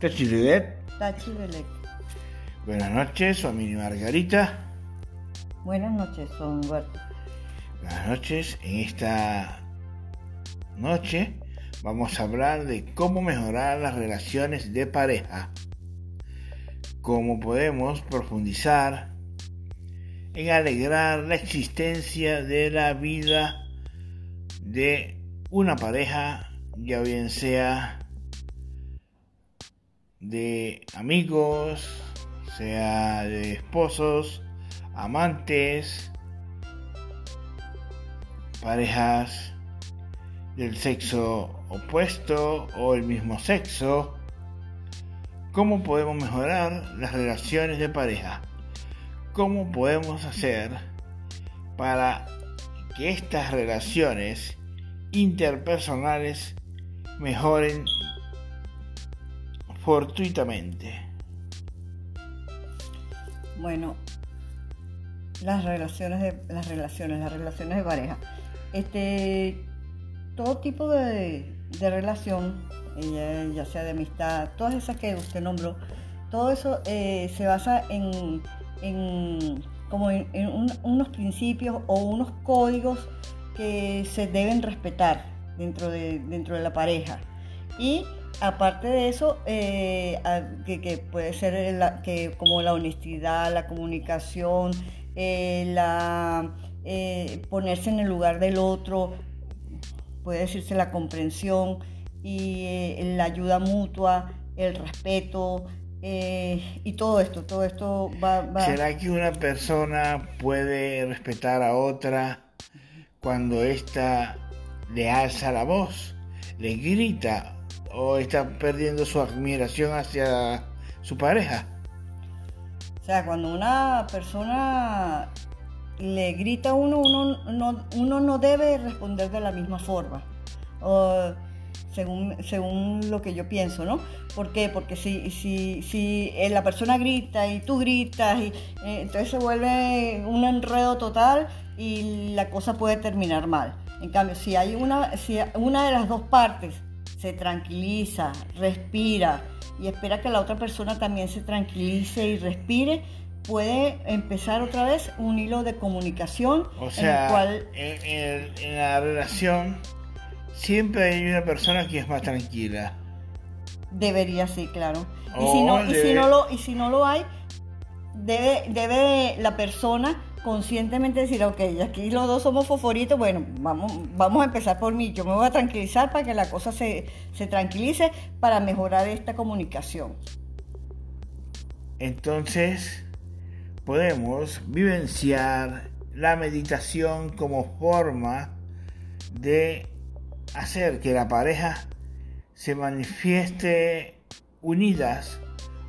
Tachilidet. Tachibelec. Buenas noches, familia Margarita. Buenas noches, don Humberto. Buenas noches. En esta noche vamos a hablar de cómo mejorar las relaciones de pareja. Cómo podemos profundizar en alegrar la existencia de la vida de una pareja, ya bien sea de amigos, sea de esposos, amantes, parejas del sexo opuesto o el mismo sexo. ¿Cómo podemos mejorar las relaciones de pareja? ¿Cómo podemos hacer para que estas relaciones interpersonales mejoren fortuitamente? Bueno, las relaciones de las relaciones, las relaciones de pareja. Este todo tipo de, de relación, eh, ya sea de amistad, todas esas que usted nombró, todo eso eh, se basa en, en como en, en un- unos principios o unos códigos que se deben respetar dentro de, dentro de la pareja. Y aparte de eso, eh, que, puede ser la- que como la honestidad, la comunicación, eh, la, eh, ponerse en el lugar del otro, puede decirse la comprensión y la ayuda mutua, el respeto y todo esto, todo esto va... va- ¿Será que una persona puede respetar a otra cuando ésta le alza la voz, le grita o está perdiendo su admiración hacia su pareja? O sea, cuando una persona le grita a uno, uno no, uno no debe responder de la misma forma. O, según, según lo que yo pienso, ¿no? ¿Por qué? Porque si, si, si eh, la persona grita y tú gritas, y, eh, entonces se vuelve un enredo total y la cosa puede terminar mal. En cambio, si hay una, si una de las dos partes se tranquiliza, respira y espera que la otra persona también se tranquilice y respire, puede empezar otra vez un hilo de comunicación O en sea, el cual en, en- en la relación siempre hay una persona que es más tranquila. debería sí, claro. Y Oh, si no, y si no lo, y si no lo hay, debe, debe la persona conscientemente decir, ok, aquí los dos somos fosforitos, bueno, vamos, vamos a empezar por mí, yo me voy a tranquilizar para que la cosa se, se tranquilice para mejorar esta comunicación. Entonces, podemos vivenciar la meditación como forma de hacer que la pareja se manifieste unidas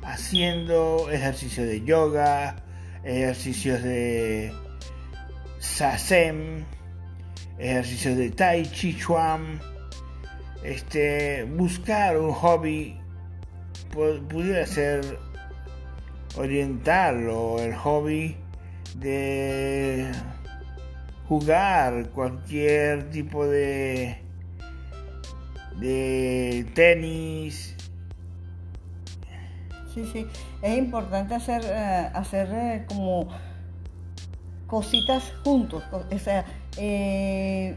haciendo ejercicios de yoga, ejercicios de sasen, ejercicios de tai chi chuan, este, buscar un hobby pu- pudiera ser orientarlo, el hobby de jugar cualquier tipo de de tenis, Sí, sí, es importante hacer, eh, hacer eh, como cositas juntos, o sea, eh,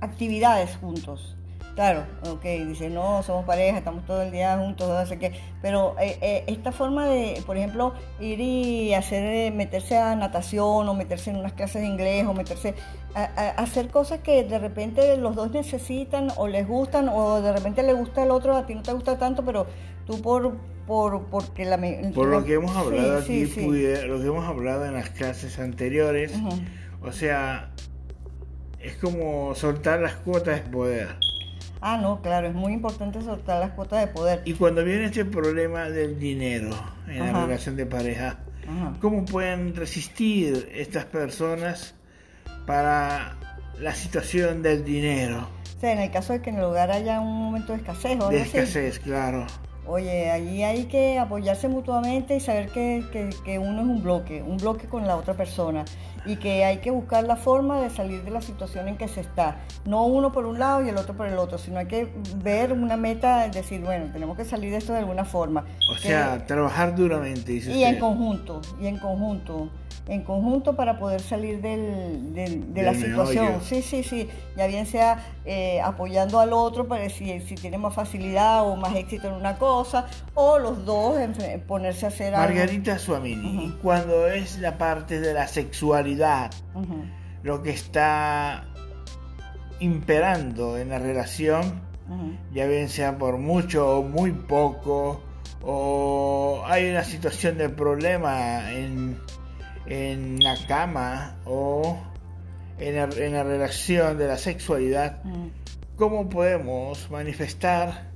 actividades juntos. Claro, ok, dice, no, somos pareja, estamos todo el día juntos, no sé qué, pero esta forma de, por ejemplo, ir y hacer, meterse a natación o meterse en unas clases de inglés o meterse a hacer cosas que de repente los dos necesitan o les gustan o de repente le gusta el otro, a ti no te gusta tanto, pero tú por, por, porque la... por lo que hemos hablado sí, aquí, sí. pudiera- lo que hemos hablado en las clases anteriores, Ujú. o sea, es como soltar las cuotas de poder. Ah, no, claro, es muy importante soltar las cuotas de poder. Y cuando viene este problema del dinero en la Ajá. relación de pareja, Ajá. ¿cómo pueden resistir estas personas para la situación del dinero? O sea, en el caso de que en el hogar haya un momento de escasez o algo De así. escasez, claro. Oye, allí hay que apoyarse mutuamente y saber que, que- que uno es un bloque, un bloque con la otra persona. Y que hay que buscar la forma de salir de la situación en que se está. No uno por un lado y el otro por el otro, sino hay que ver una meta, decir, bueno, tenemos que salir de esto de alguna forma. O sea, trabajar duramente, dice Y en conjunto, y en conjunto en conjunto para poder salir del, de la situación. Sí, sí, sí. Ya bien sea eh, apoyando al otro para si, si tiene más facilidad o más éxito en una cosa, o los dos en, ponerse a hacer algo. Margarita Suamini, cuando es la parte de la sexualidad lo que está imperando en la relación, ya bien sea por mucho o muy poco, o hay una situación de problema en en la cama o en la, relación de la sexualidad, mm. ¿cómo podemos manifestar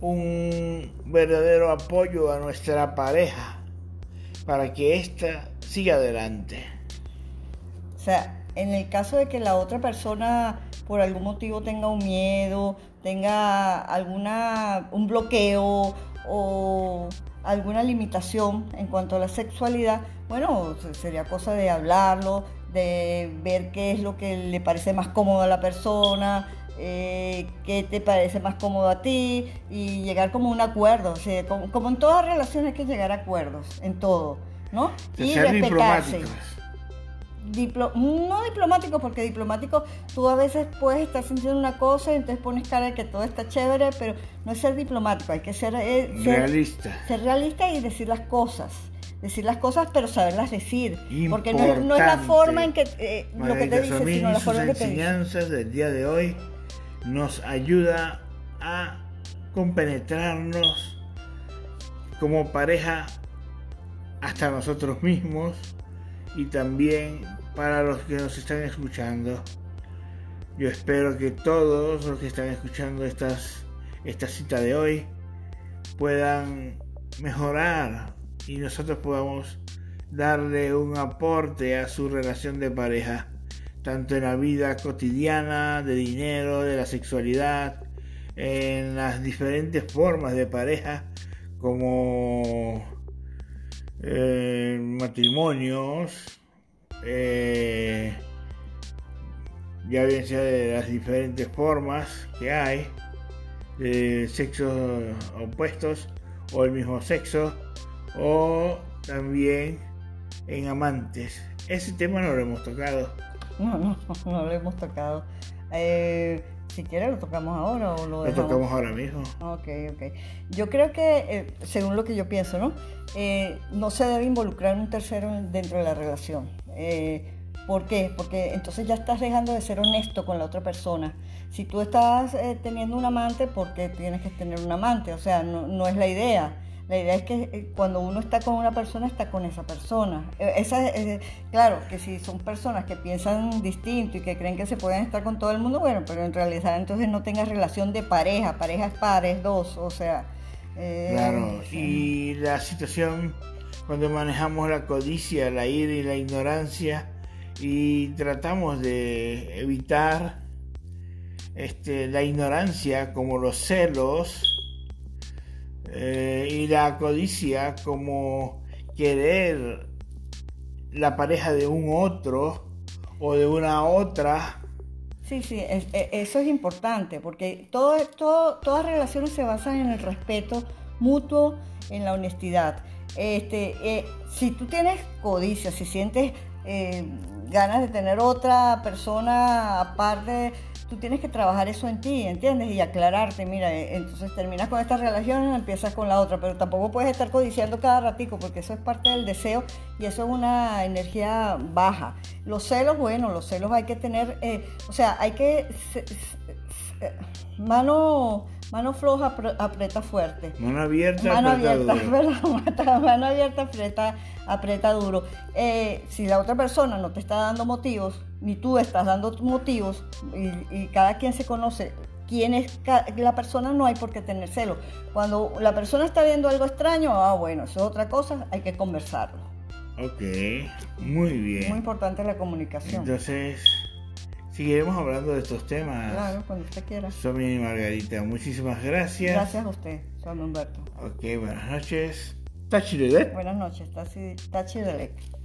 un verdadero apoyo a nuestra pareja para que ésta siga adelante? O sea, en el caso de que la otra persona por algún motivo tenga un miedo, tenga alguna un bloqueo o alguna limitación en cuanto a la sexualidad, bueno, sería cosa de hablarlo, de ver qué es lo que le parece más cómodo a la persona, eh, qué te parece más cómodo a ti y llegar como a un acuerdo. como, en todas relaciones hay que llegar a acuerdos, en todo, ¿no? y respetarse no diplomático, porque diplomático tú a veces puedes estar sintiendo una cosa y entonces pones cara de que todo está chévere, pero no es ser diplomático, hay que ser, eh, realista. Ser realista y decir las cosas. Decir las cosas, pero saberlas decir. Porque no, es la forma en que eh, lo que te dice, sino la forma en que te enseñanzas del día de hoy nos ayuda a compenetrarnos como pareja hasta nosotros mismos y también para los que nos están escuchando. Yo espero que todos los que están escuchando estas, esta cita de hoy puedan mejorar y nosotros podamos darle un aporte a su relación de pareja, tanto en la vida cotidiana, de dinero, de la sexualidad, en las diferentes formas de pareja, como eh, matrimonios, eh, ya bien sea de las diferentes formas que hay, de sexos opuestos o el mismo sexo, o también en amantes. Ese tema no lo hemos tocado. No, no, no lo hemos tocado. Eh, si quieres lo tocamos ahora o lo dejamos. Lo tocamos ahora mismo. Ok, ok. Yo creo que, eh, según lo que yo pienso, ¿no? Eh, no se debe involucrar un tercero dentro de la relación. Eh, ¿Por qué? Porque entonces ya estás dejando de ser honesto con la otra persona. Si tú estás teniendo un amante, ¿por qué tienes que tener un amante? O sea, no, no es la idea. La idea es que eh, cuando uno está con una persona, está con esa persona. Eh, esa, eh, claro, que si son personas que piensan distinto y que creen que se pueden estar con todo el mundo, bueno, pero en realidad entonces no tengas relación de pareja, pareja es pares, dos, o sea... claro, y la situación cuando manejamos la codicia, la ira y la ignorancia y tratamos de evitar este, la ignorancia como los celos, eh, y la codicia como querer la pareja de un otro o de una otra. Sí, sí, e, eso es importante porque todo, todo, todas relaciones se basan en el respeto mutuo, en la honestidad. Este, eh, si tú tienes codicia, si sientes eh, ganas de tener otra persona aparte tú tienes que trabajar eso en ti, ¿entiendes? Y aclararte, mira, eh, entonces terminas con esta relación y empiezas con la otra, pero tampoco puedes estar codiciando cada ratico porque eso es parte del deseo y eso es una energía baja. Los celos, bueno, los celos hay que tener, eh, o sea, hay que... mano, mano floja aprieta fuerte. Mano abierta, mano abierta, duro. mano abierta aprieta, aprieta duro. Eh, si la otra persona no te está dando motivos, ni tú estás dando motivos, y, cada quien se conoce quién es la persona, no hay por qué tener celo. Cuando la persona está viendo algo extraño, ah, bueno, eso es otra cosa, hay que conversarlo. Ok, muy bien. Muy importante la comunicación. Entonces, seguiremos hablando de estos temas. Claro, cuando usted quiera. Soy y Margarita, muchísimas gracias. Gracias a usted, soy Humberto. Ok, buenas noches. Tachi Buenas noches, Tachi Delec.